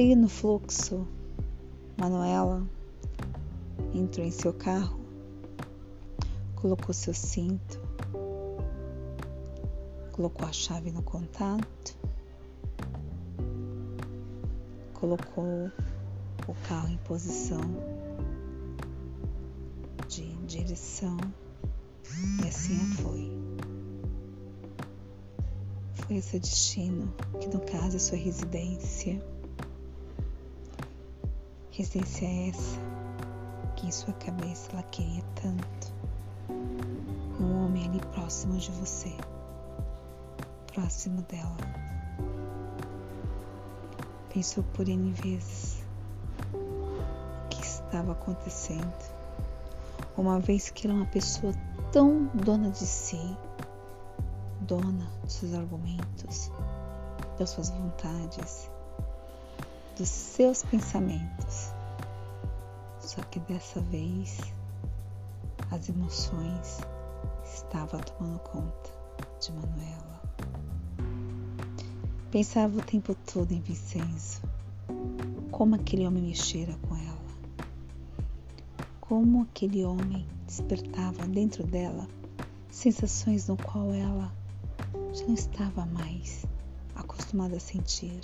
Seguindo o fluxo, Manuela entrou em seu carro, colocou seu cinto, colocou a chave no contato, colocou o carro em posição de direção e assim foi. Foi esse destino, que no caso é sua residência. Residência é essa que em sua cabeça ela queria tanto. Um homem ali próximo de você, próximo dela. Pensou por N vezes o que estava acontecendo. Uma vez que era uma pessoa tão dona de si, dona dos seus argumentos, das suas vontades, dos seus pensamentos. Só que dessa vez as emoções estavam tomando conta de Manuela. Pensava o tempo todo em Vincenzo, como aquele homem mexera com ela, como aquele homem despertava dentro dela sensações no qual ela já não estava mais acostumada a sentir.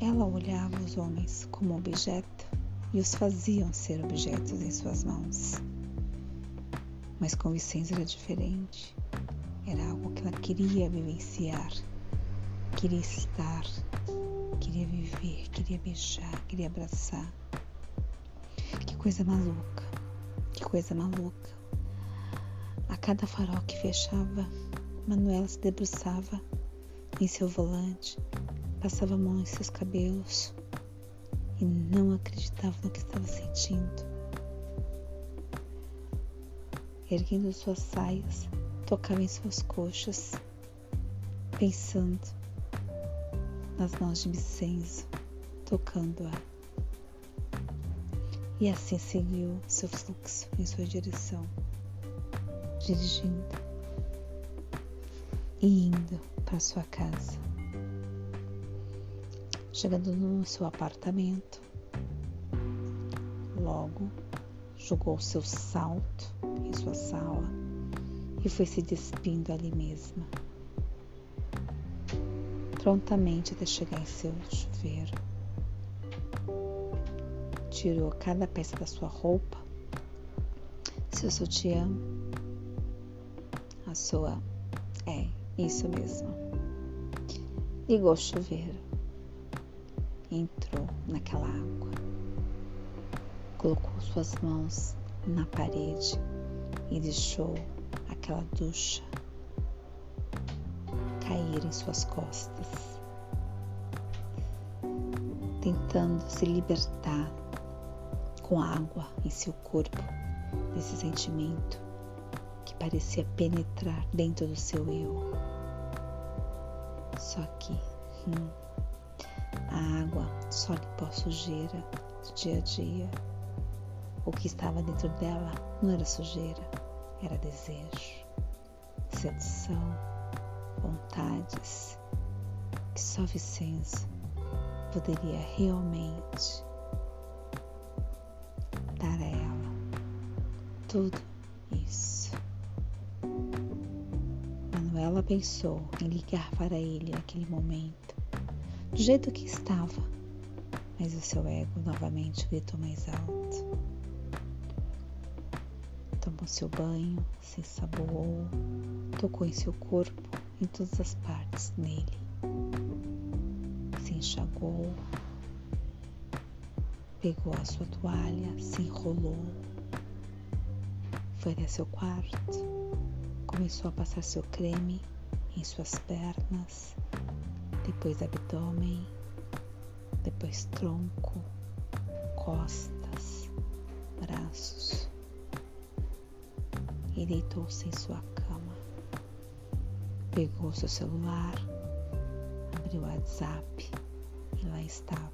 Ela olhava os homens como objeto e os faziam ser objetos em suas mãos. Mas com Vicente era diferente. Era algo que ela queria vivenciar, queria estar, queria viver, queria beijar, queria abraçar. Que coisa maluca, que coisa maluca. A cada farol que fechava, Manuela se debruçava em seu volante, passava a mão em seus cabelos e não acreditava no que estava sentindo. Erguendo suas saias, tocava em suas coxas, pensando nas mãos de Vicenzo, tocando-a. E assim seguiu seu fluxo em sua direção, dirigindo e indo para sua casa. Chegando no seu apartamento, logo jogou seu salto em sua sala e foi se despindo ali mesma. Prontamente até chegar em seu chuveiro, tirou cada peça da sua roupa, seu sutiã, a sua é isso mesmo. Ligou o chuveiro. Entrou naquela água. Colocou suas mãos na parede e deixou aquela ducha cair em suas costas, tentando se libertar com água em seu corpo desse sentimento que parecia penetrar dentro do seu eu. Só que hum, a água só limpou a sujeira do dia a dia. O que estava dentro dela não era sujeira, era desejo, sedução, vontades que só Vicenzo poderia realmente dar a ela. Tudo isso. Ela pensou em ligar para ele naquele momento, do jeito que estava, mas o seu ego novamente gritou mais alto. Tomou seu banho, se ensaboou, tocou em seu corpo, em todas as partes nele. Se enxagou, pegou a sua toalha, se enrolou, foi até seu quarto Começou a passar seu creme em suas pernas, depois abdômen, depois tronco, costas, braços. E deitou-se em sua cama. Pegou seu celular, abriu o WhatsApp. E lá estava.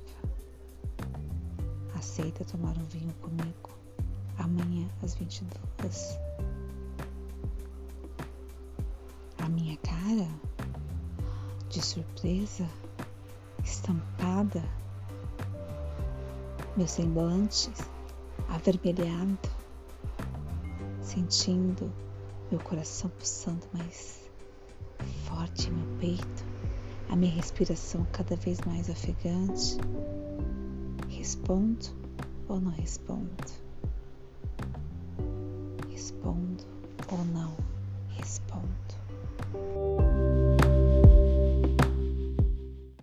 Aceita tomar um vinho comigo. Amanhã às 22 minha cara de surpresa, estampada, meu semblante avermelhado, sentindo meu coração pulsando mais forte em meu peito, a minha respiração cada vez mais ofegante. Respondo ou não respondo? Respondo ou não?